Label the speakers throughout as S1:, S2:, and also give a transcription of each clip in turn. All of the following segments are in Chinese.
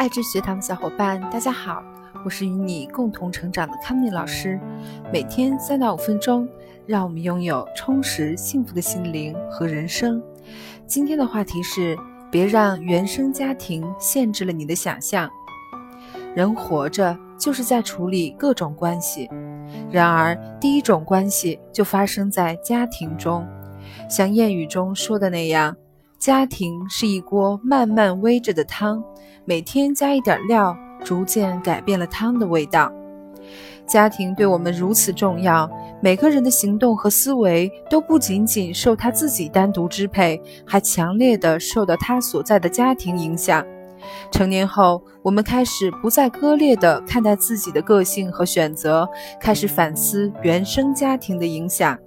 S1: 爱智学堂的小伙伴，大家好，我是与你共同成长的康妮老师。每天三到五分钟，让我们拥有充实幸福的心灵和人生。今天的话题是：别让原生家庭限制了你的想象。人活着就是在处理各种关系，然而第一种关系就发生在家庭中，像谚语中说的那样。家庭是一锅慢慢煨着的汤，每天加一点料，逐渐改变了汤的味道。家庭对我们如此重要，每个人的行动和思维都不仅仅受他自己单独支配，还强烈的受到他所在的家庭影响。成年后，我们开始不再割裂地看待自己的个性和选择，开始反思原生家庭的影响。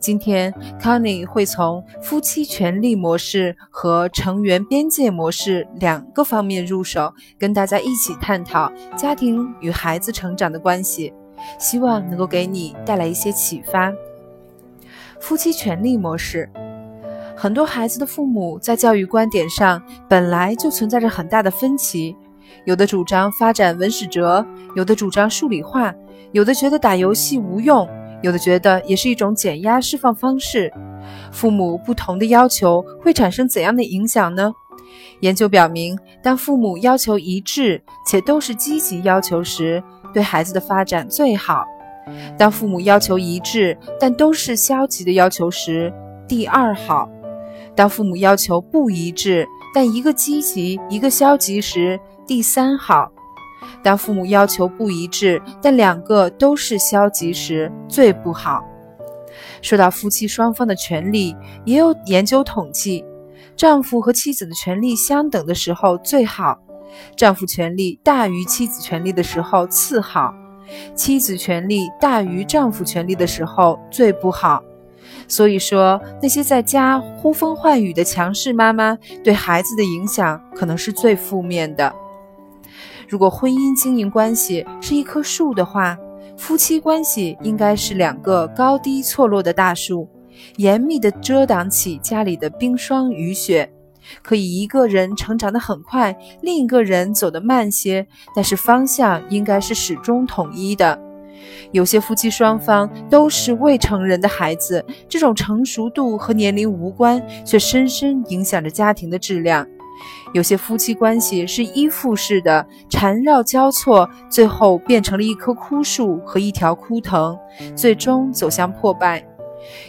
S1: 今天，Connie 会从夫妻权利模式和成员边界模式两个方面入手，跟大家一起探讨家庭与孩子成长的关系，希望能够给你带来一些启发。夫妻权利模式，很多孩子的父母在教育观点上本来就存在着很大的分歧，有的主张发展文史哲，有的主张数理化，有的觉得打游戏无用。有的觉得也是一种减压释放方式，父母不同的要求会产生怎样的影响呢？研究表明，当父母要求一致且都是积极要求时，对孩子的发展最好；当父母要求一致但都是消极的要求时，第二好；当父母要求不一致但一个积极一个消极时，第三好。当父母要求不一致，但两个都是消极时，最不好。说到夫妻双方的权利，也有研究统计，丈夫和妻子的权利相等的时候最好，丈夫权利大于妻子权利的时候次好，妻子权利大于丈夫权利的时候最不好。所以说，那些在家呼风唤雨的强势妈妈，对孩子的影响可能是最负面的。如果婚姻经营关系是一棵树的话，夫妻关系应该是两个高低错落的大树，严密地遮挡起家里的冰霜雨雪，可以一个人成长得很快，另一个人走得慢些，但是方向应该是始终统一的。有些夫妻双方都是未成人的孩子，这种成熟度和年龄无关，却深深影响着家庭的质量。有些夫妻关系是依附式的，缠绕交错，最后变成了一棵枯树和一条枯藤，最终走向破败。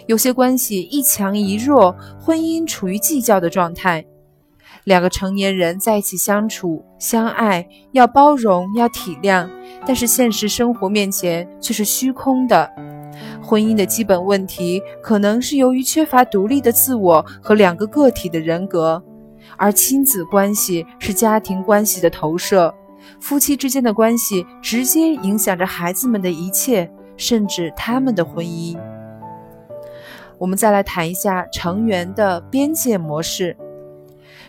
S1: 有些关系一强一弱，婚姻处于计较的状态。两个成年人在一起相处、相爱，要包容，要体谅，但是现实生活面前却是虚空的。婚姻的基本问题，可能是由于缺乏独立的自我和两个个体的人格。而亲子关系是家庭关系的投射，夫妻之间的关系直接影响着孩子们的一切，甚至他们的婚姻。我们再来谈一下成员的边界模式。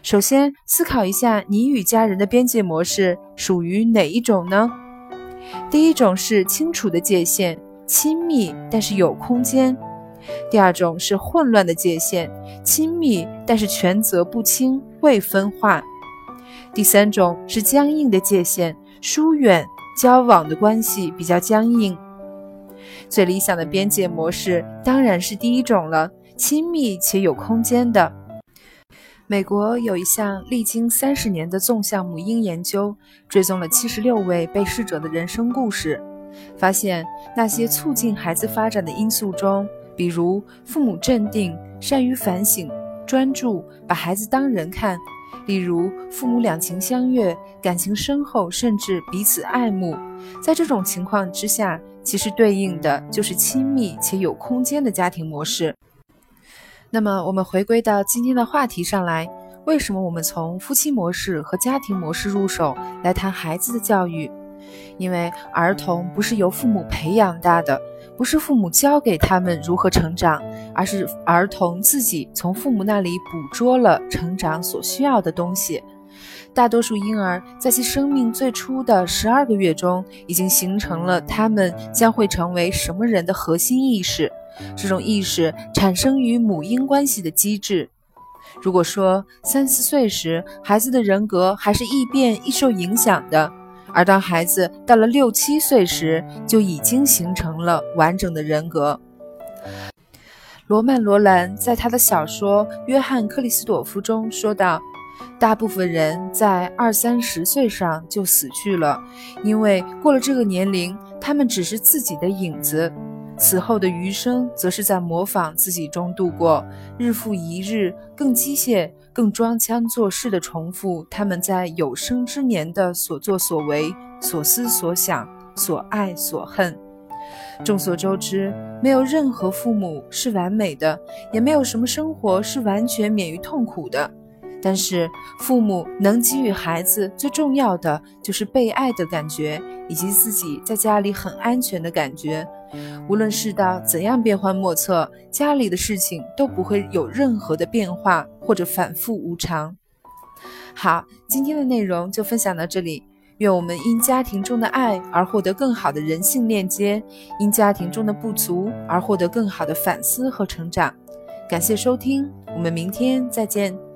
S1: 首先，思考一下你与家人的边界模式属于哪一种呢？第一种是清楚的界限，亲密但是有空间。第二种是混乱的界限，亲密但是权责不清、未分化。第三种是僵硬的界限，疏远交往的关系比较僵硬。最理想的边界模式当然是第一种了，亲密且有空间的。美国有一项历经三十年的纵向母婴研究，追踪了七十六位被试者的人生故事，发现那些促进孩子发展的因素中。比如父母镇定、善于反省、专注，把孩子当人看；例如父母两情相悦、感情深厚，甚至彼此爱慕。在这种情况之下，其实对应的就是亲密且有空间的家庭模式。那么，我们回归到今天的话题上来，为什么我们从夫妻模式和家庭模式入手来谈孩子的教育？因为儿童不是由父母培养大的。不是父母教给他们如何成长，而是儿童自己从父母那里捕捉了成长所需要的东西。大多数婴儿在其生命最初的十二个月中，已经形成了他们将会成为什么人的核心意识。这种意识产生于母婴关系的机制。如果说三四岁时孩子的人格还是易变易受影响的，而当孩子到了六七岁时，就已经形成了完整的人格。罗曼·罗兰在他的小说《约翰·克里斯朵夫》中说道：“大部分人在二三十岁上就死去了，因为过了这个年龄，他们只是自己的影子。此后的余生，则是在模仿自己中度过，日复一日，更机械、更装腔作势地重复他们在有生之年的所作所为、所思所想、所爱所恨。”众所周知，没有任何父母是完美的，也没有什么生活是完全免于痛苦的。但是，父母能给予孩子最重要的就是被爱的感觉，以及自己在家里很安全的感觉。无论世道怎样变幻莫测，家里的事情都不会有任何的变化或者反复无常。好，今天的内容就分享到这里。愿我们因家庭中的爱而获得更好的人性链接，因家庭中的不足而获得更好的反思和成长。感谢收听，我们明天再见。